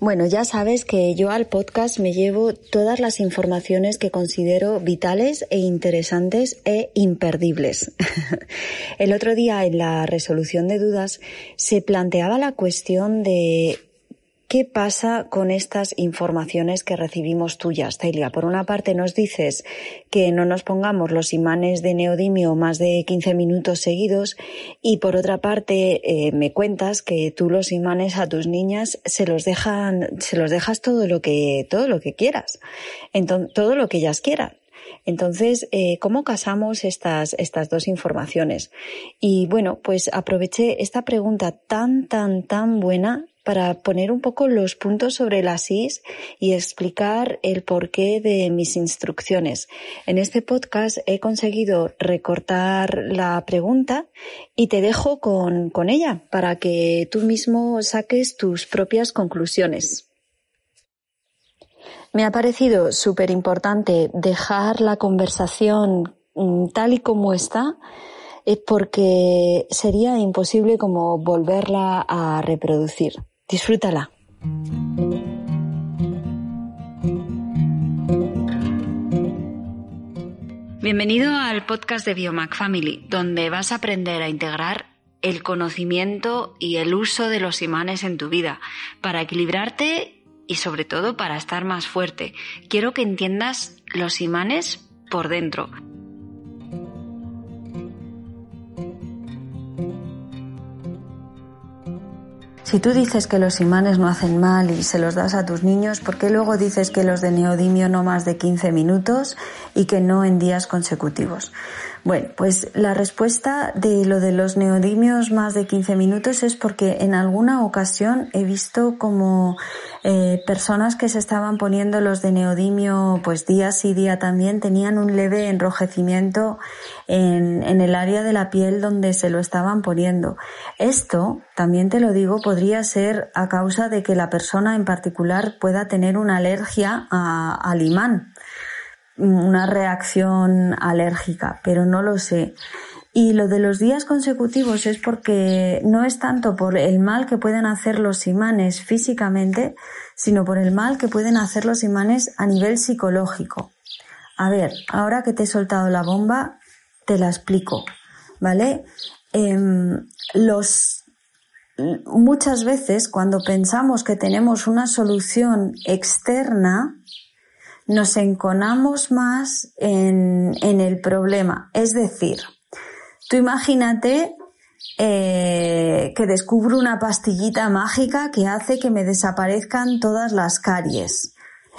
Bueno, ya sabes que yo al podcast me llevo todas las informaciones que considero vitales e interesantes e imperdibles. El otro día en la resolución de dudas se planteaba la cuestión de ¿Qué pasa con estas informaciones que recibimos tuyas, Celia? Por una parte nos dices que no nos pongamos los imanes de neodimio más de 15 minutos seguidos y por otra parte eh, me cuentas que tú los imanes a tus niñas se los dejan, se los dejas todo lo que, todo lo que quieras, entonces, todo lo que ellas quieran. Entonces, eh, ¿cómo casamos estas, estas dos informaciones? Y bueno, pues aproveché esta pregunta tan, tan, tan buena para poner un poco los puntos sobre las is y explicar el porqué de mis instrucciones. En este podcast he conseguido recortar la pregunta y te dejo con, con ella para que tú mismo saques tus propias conclusiones. Me ha parecido súper importante dejar la conversación mm, tal y como está eh, porque sería imposible como volverla a reproducir. Disfrútala. Bienvenido al podcast de Biomac Family, donde vas a aprender a integrar el conocimiento y el uso de los imanes en tu vida para equilibrarte y sobre todo para estar más fuerte. Quiero que entiendas los imanes por dentro. Si tú dices que los imanes no hacen mal y se los das a tus niños, ¿por qué luego dices que los de neodimio no más de 15 minutos y que no en días consecutivos? Bueno, pues la respuesta de lo de los neodimios más de 15 minutos es porque en alguna ocasión he visto como eh, personas que se estaban poniendo los de neodimio pues día sí día también tenían un leve enrojecimiento en, en el área de la piel donde se lo estaban poniendo. Esto, también te lo digo, podría ser a causa de que la persona en particular pueda tener una alergia al imán una reacción alérgica, pero no lo sé. Y lo de los días consecutivos es porque no es tanto por el mal que pueden hacer los imanes físicamente, sino por el mal que pueden hacer los imanes a nivel psicológico. A ver, ahora que te he soltado la bomba, te la explico, ¿vale? Em, los muchas veces cuando pensamos que tenemos una solución externa, nos enconamos más en, el problema. Es decir, tú imagínate eh, que descubro una pastillita mágica que hace que me desaparezcan todas las caries.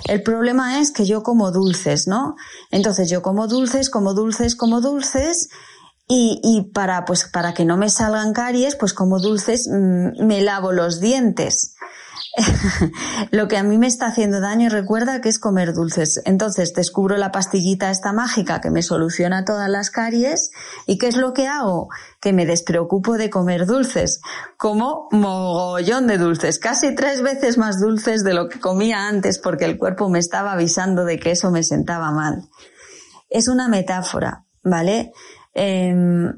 El problema es que yo como dulces, ¿no? Entonces yo como dulces, como dulces, como dulces y, y para, pues, para que no me salgan caries, pues como dulces mm, me lavo los dientes. lo que a mí me está haciendo daño, recuerda que es comer dulces. Entonces descubro la pastillita esta mágica que me soluciona todas las caries. ¿Y qué es lo que hago? Que me despreocupo de comer dulces. Como mogollón de dulces, casi tres veces más dulces de lo que comía antes porque el cuerpo me estaba avisando de que eso me sentaba mal. Es una metáfora, ¿vale? Em,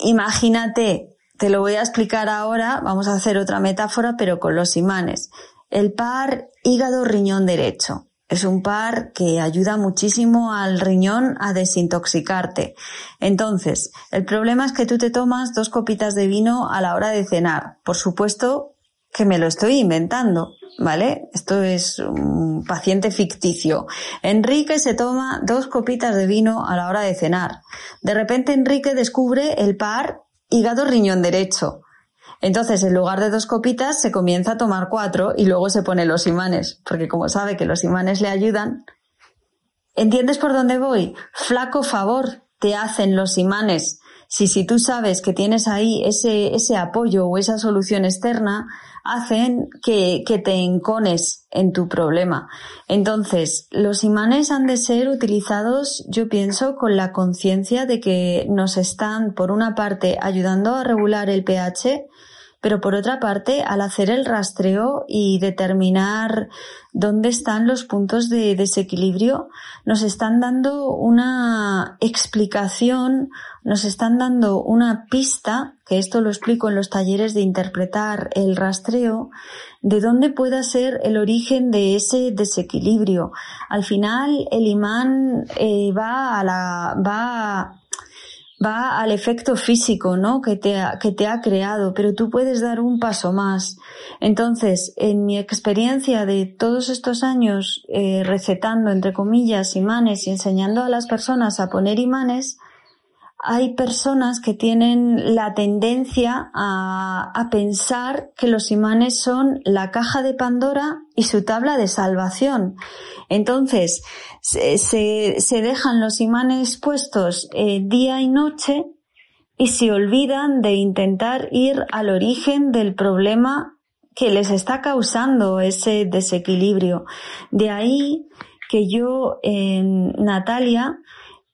imagínate te lo voy a explicar ahora, vamos a hacer otra metáfora, pero con los imanes. El par hígado-riñón derecho. Es un par que ayuda muchísimo al riñón a desintoxicarte. Entonces, el problema es que tú te tomas dos copitas de vino a la hora de cenar. Por supuesto que me lo estoy inventando, ¿vale? Esto es un paciente ficticio. Enrique se toma dos copitas de vino a la hora de cenar. De repente Enrique descubre el par hígado riñón derecho. Entonces, en lugar de dos copitas, se comienza a tomar cuatro y luego se pone los imanes, porque como sabe que los imanes le ayudan. ¿Entiendes por dónde voy? Flaco favor te hacen los imanes. Si, si tú sabes que tienes ahí ese, ese apoyo o esa solución externa, hacen que, que te encones en tu problema. Entonces, los imanes han de ser utilizados, yo pienso, con la conciencia de que nos están, por una parte, ayudando a regular el pH, pero por otra parte, al hacer el rastreo y determinar dónde están los puntos de desequilibrio, nos están dando una explicación, nos están dando una pista, que esto lo explico en los talleres de interpretar el rastreo, de dónde pueda ser el origen de ese desequilibrio. Al final, el imán eh, va a la, va va al efecto físico, ¿no? Que te, ha, que te ha creado, pero tú puedes dar un paso más. Entonces, en mi experiencia de todos estos años eh, recetando, entre comillas, imanes y enseñando a las personas a poner imanes, hay personas que tienen la tendencia a, pensar que los imanes son la caja de Pandora y su tabla de salvación. Entonces, se, se, dejan los imanes puestos eh, día y noche y se olvidan de intentar ir al origen del problema que les está causando ese desequilibrio. De ahí que yo en Natalia,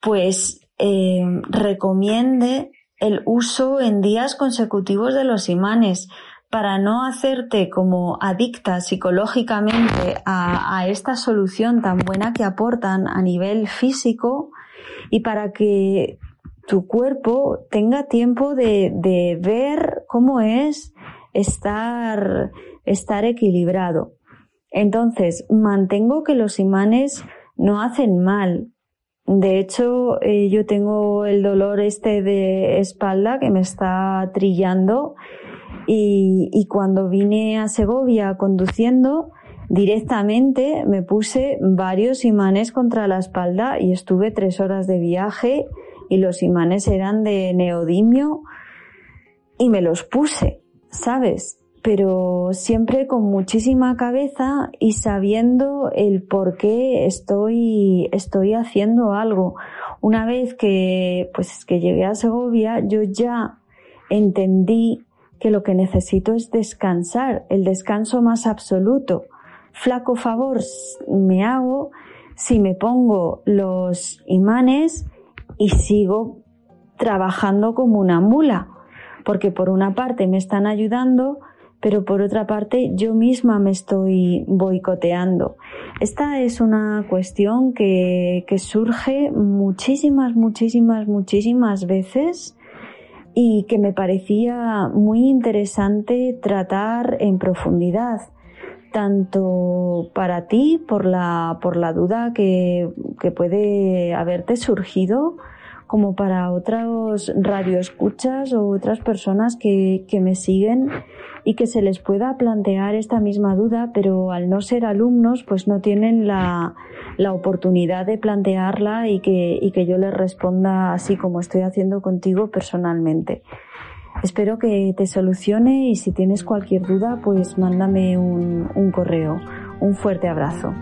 pues eh, recomiende el uso en días consecutivos de los imanes para no hacerte como adicta psicológicamente a, esta solución tan buena que aportan a nivel físico y para que tu cuerpo tenga tiempo de, de ver cómo es estar, estar equilibrado. Entonces, mantengo que los imanes no hacen mal, de hecho, eh, yo tengo el dolor este de espalda que me está trillando y, y cuando vine a Segovia conduciendo, directamente me puse varios imanes contra la espalda y estuve tres horas de viaje y los imanes eran de neodimio y me los puse, ¿sabes? Pero siempre con muchísima cabeza y sabiendo el por qué estoy, estoy haciendo algo. Una vez que, pues, que llegué a Segovia, yo ya entendí que lo que necesito es descansar, el descanso más absoluto. Flaco favor me hago si me pongo los imanes y sigo trabajando como una mula, porque por una parte me están ayudando, pero por otra parte yo misma me estoy boicoteando. Esta es una cuestión que, que surge muchísimas, muchísimas, muchísimas veces y que me parecía muy interesante tratar en profundidad tanto para ti por la, por la duda que, que puede haberte surgido, como para otros radioescuchas o otras personas que, que me siguen y que se les pueda plantear esta misma duda, pero al no ser alumnos, pues no tienen la, la oportunidad de plantearla y que, y que yo les responda así como estoy haciendo contigo personalmente. Espero que te solucione y si tienes cualquier duda, pues mándame un, un correo. Un fuerte abrazo.